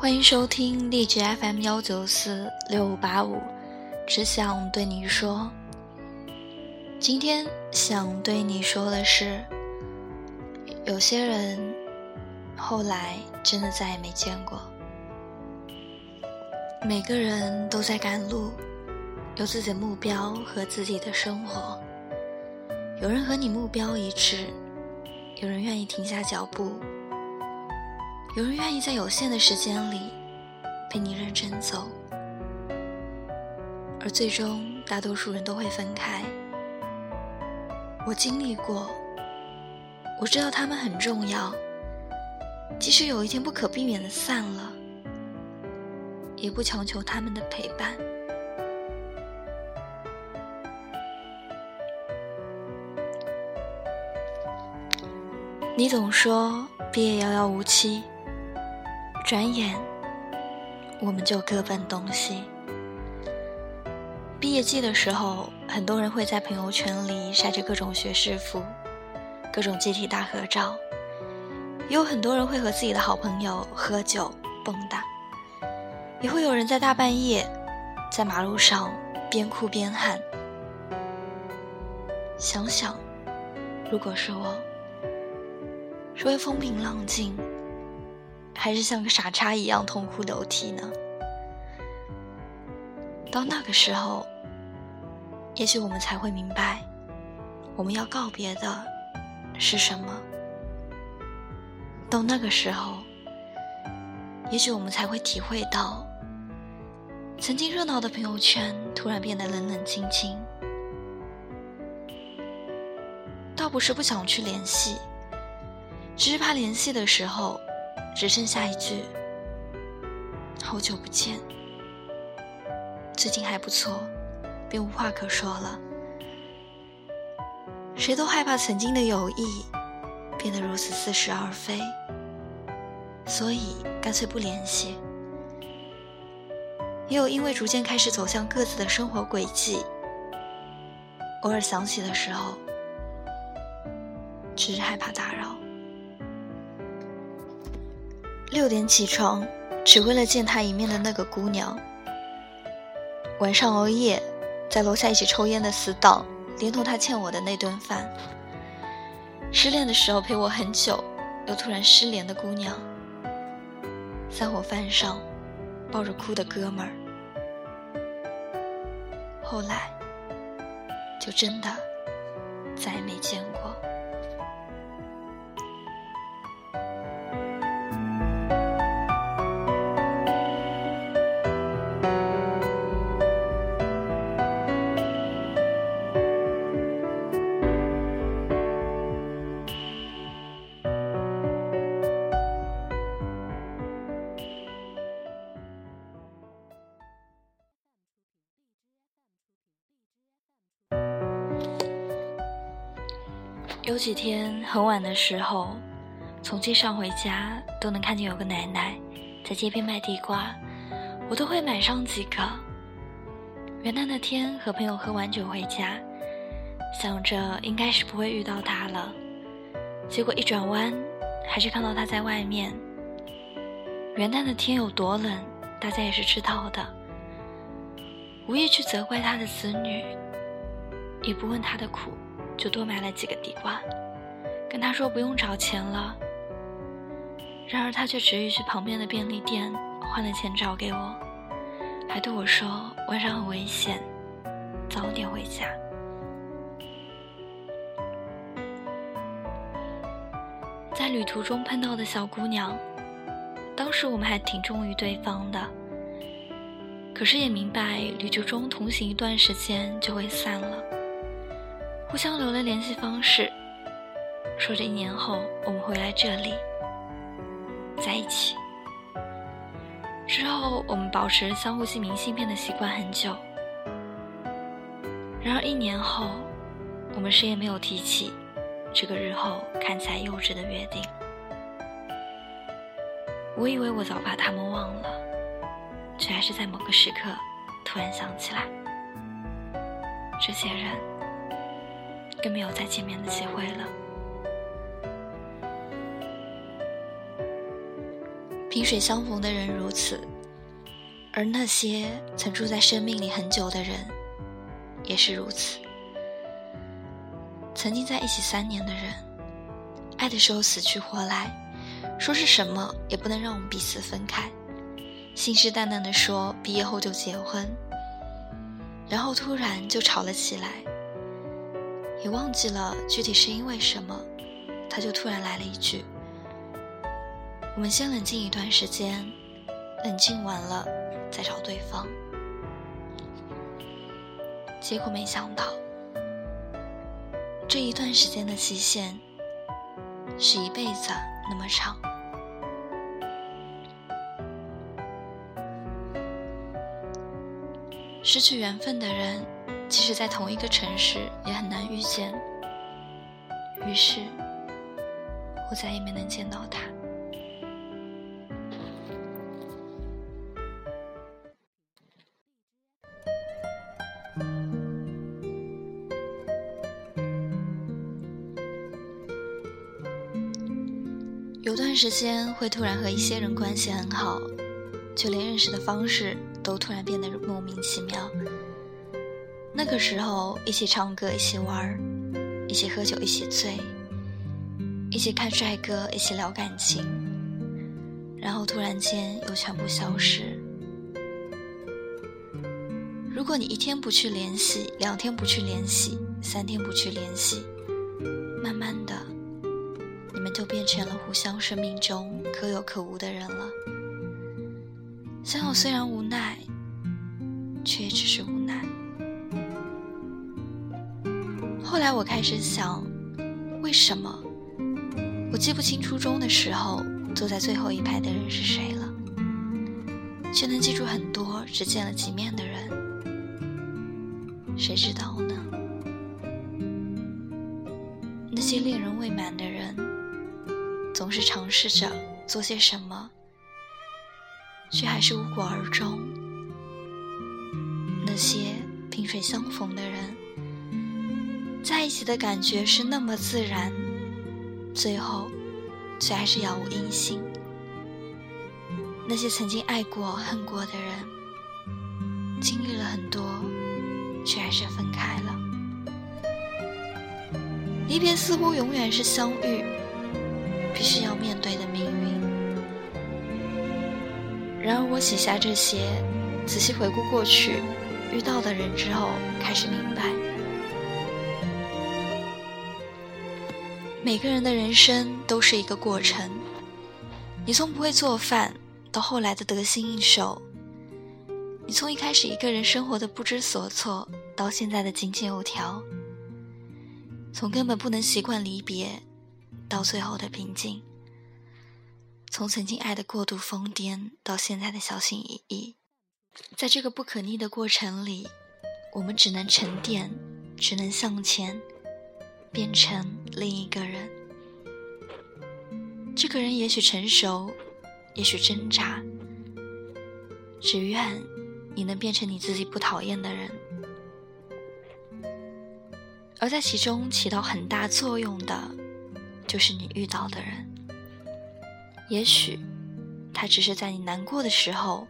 欢迎收听荔枝 FM 幺九四六五八五，只想对你说，今天想对你说的是，有些人后来真的再也没见过。每个人都在赶路，有自己的目标和自己的生活。有人和你目标一致，有人愿意停下脚步。有人愿意在有限的时间里陪你认真走，而最终大多数人都会分开。我经历过，我知道他们很重要。即使有一天不可避免的散了，也不强求他们的陪伴。你总说毕业遥遥无期。转眼，我们就各奔东西。毕业季的时候，很多人会在朋友圈里晒着各种学士服、各种集体大合照，也有很多人会和自己的好朋友喝酒蹦跶，也会有人在大半夜在马路上边哭边喊。想想，如果是我，是会风平浪静。还是像个傻叉一样痛哭流涕呢？到那个时候，也许我们才会明白，我们要告别的是什么。到那个时候，也许我们才会体会到，曾经热闹的朋友圈突然变得冷冷清清。倒不是不想去联系，只是怕联系的时候。只剩下一句“好久不见”，最近还不错，便无话可说了。谁都害怕曾经的友谊变得如此似是而非，所以干脆不联系。也有因为逐渐开始走向各自的生活轨迹，偶尔想起的时候，只是害怕打扰。六点起床，只为了见他一面的那个姑娘。晚上熬夜，在楼下一起抽烟的死党，连同他欠我的那顿饭。失恋的时候陪我很久，又突然失联的姑娘。散伙饭上，抱着哭的哥们儿。后来，就真的再也没见过。几天很晚的时候，从街上回家都能看见有个奶奶在街边卖地瓜，我都会买上几个。元旦那天和朋友喝完酒回家，想着应该是不会遇到他了，结果一转弯，还是看到他在外面。元旦的天有多冷，大家也是知道的。无意去责怪他的子女，也不问他的苦。就多买了几个地瓜，跟他说不用找钱了。然而他却执意去旁边的便利店换了钱找给我，还对我说晚上很危险，早点回家。在旅途中碰到的小姑娘，当时我们还挺忠于对方的，可是也明白旅途中同行一段时间就会散了。互相留了联系方式，说着一年后我们会来这里在一起。之后我们保持相互寄明信片的习惯很久。然而一年后，我们谁也没有提起这个日后看起来幼稚的约定。我以为我早把他们忘了，却还是在某个时刻突然想起来，这些人。更没有再见面的机会了。萍水相逢的人如此，而那些曾住在生命里很久的人，也是如此。曾经在一起三年的人，爱的时候死去活来，说是什么也不能让我们彼此分开，信誓旦旦的说毕业后就结婚，然后突然就吵了起来，也忘记了具体是因为什么，他就突然来了一句：“我们先冷静一段时间，冷静完了再找对方。”结果没想到。这一段时间的期限，是一辈子那么长。失去缘分的人，即使在同一个城市，也很难遇见。于是，我再也没能见到他。有段时间会突然和一些人关系很好，就连认识的方式都突然变得莫名其妙。那个时候，一起唱歌，一起玩儿，一起喝酒，一起醉，一起看帅哥，一起聊感情，然后突然间又全部消失。如果你一天不去联系，两天不去联系，三天不去联系，慢慢的。你们就变成了互相生命中可有可无的人了。相友虽然无奈，却也只是无后来我开始想，为什么我记不清初中的时候坐在最后一排的人是谁了，却能记住很多只见了几面的人？谁知道呢？那些恋人未满的人。总是尝试着做些什么，却还是无果而终。那些萍水相逢的人，在一起的感觉是那么自然，最后却还是杳无音信。那些曾经爱过、恨过的人，经历了很多，却还是分开了。离别似乎永远是相遇。必须要面对的命运。然而，我写下这些，仔细回顾过去遇到的人之后，开始明白，每个人的人生都是一个过程。你从不会做饭，到后来的得心应手；你从一开始一个人生活的不知所措，到现在的井井有条；从根本不能习惯离别。到最后的平静，从曾经爱的过度疯癫到现在的小心翼翼，在这个不可逆的过程里，我们只能沉淀，只能向前，变成另一个人。这个人也许成熟，也许挣扎，只愿你能变成你自己不讨厌的人，而在其中起到很大作用的。就是你遇到的人，也许他只是在你难过的时候，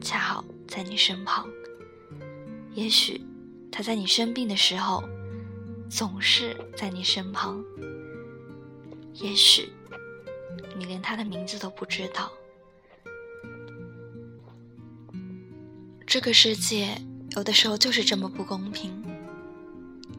恰好在你身旁；也许他在你生病的时候，总是在你身旁；也许你连他的名字都不知道。这个世界有的时候就是这么不公平，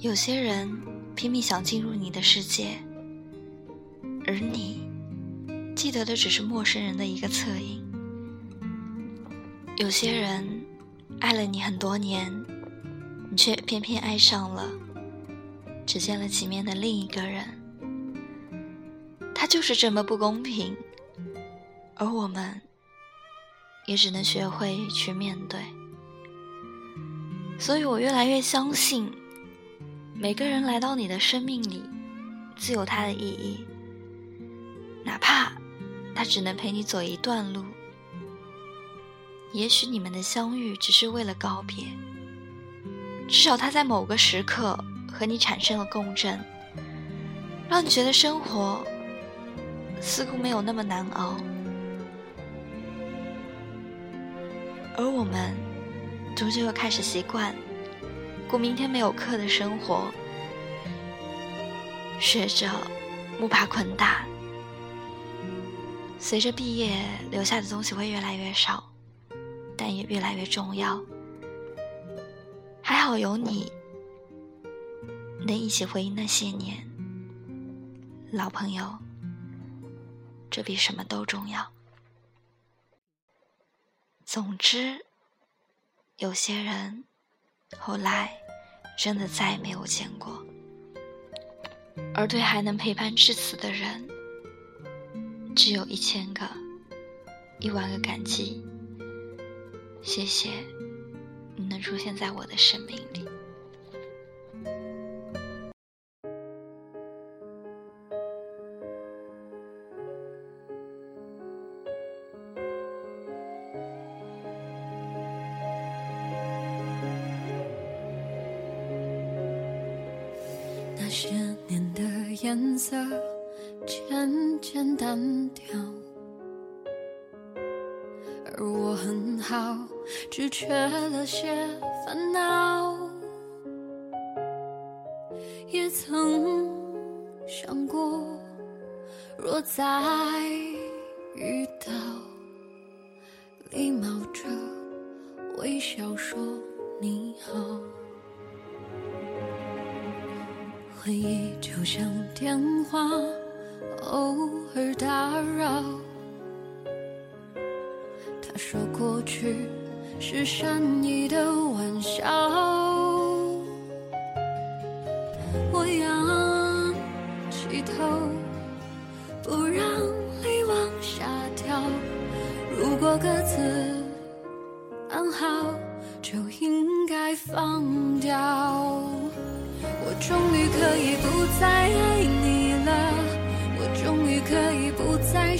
有些人拼命想进入你的世界。而你记得的只是陌生人的一个侧影。有些人爱了你很多年，你却偏偏爱上了只见了几面的另一个人。他就是这么不公平，而我们也只能学会去面对。所以我越来越相信，每个人来到你的生命里，自有他的意义。哪怕他只能陪你走一段路，也许你们的相遇只是为了告别。至少他在某个时刻和你产生了共振，让你觉得生活似乎没有那么难熬。而我们终究又开始习惯过明天没有课的生活，学着木耙捆打。随着毕业，留下的东西会越来越少，但也越来越重要。还好有你，能一起回忆那些年，老朋友，这比什么都重要。总之，有些人后来真的再也没有见过，而对还能陪伴至此的人。只有一千个、一万个感激，谢谢你能出现在我的生命里。渐渐淡掉，而我很好，只缺了些烦恼。也曾想过，若再遇到，礼貌着微笑说你好。回忆就像电话。偶尔打扰，他说过去是善意的玩笑。我仰起头，不让泪往下掉。如果各自安好，就应该放掉。我终于可以不再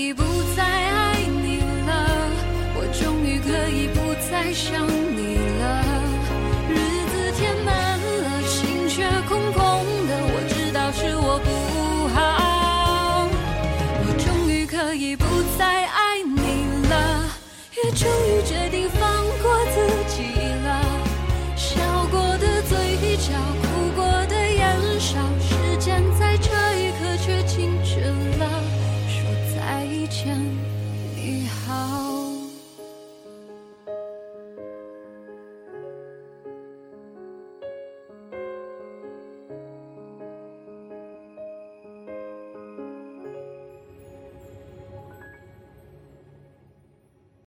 已不再爱你了，我终于可以不再想你了。日子填满了，心却空空的。我知道是我不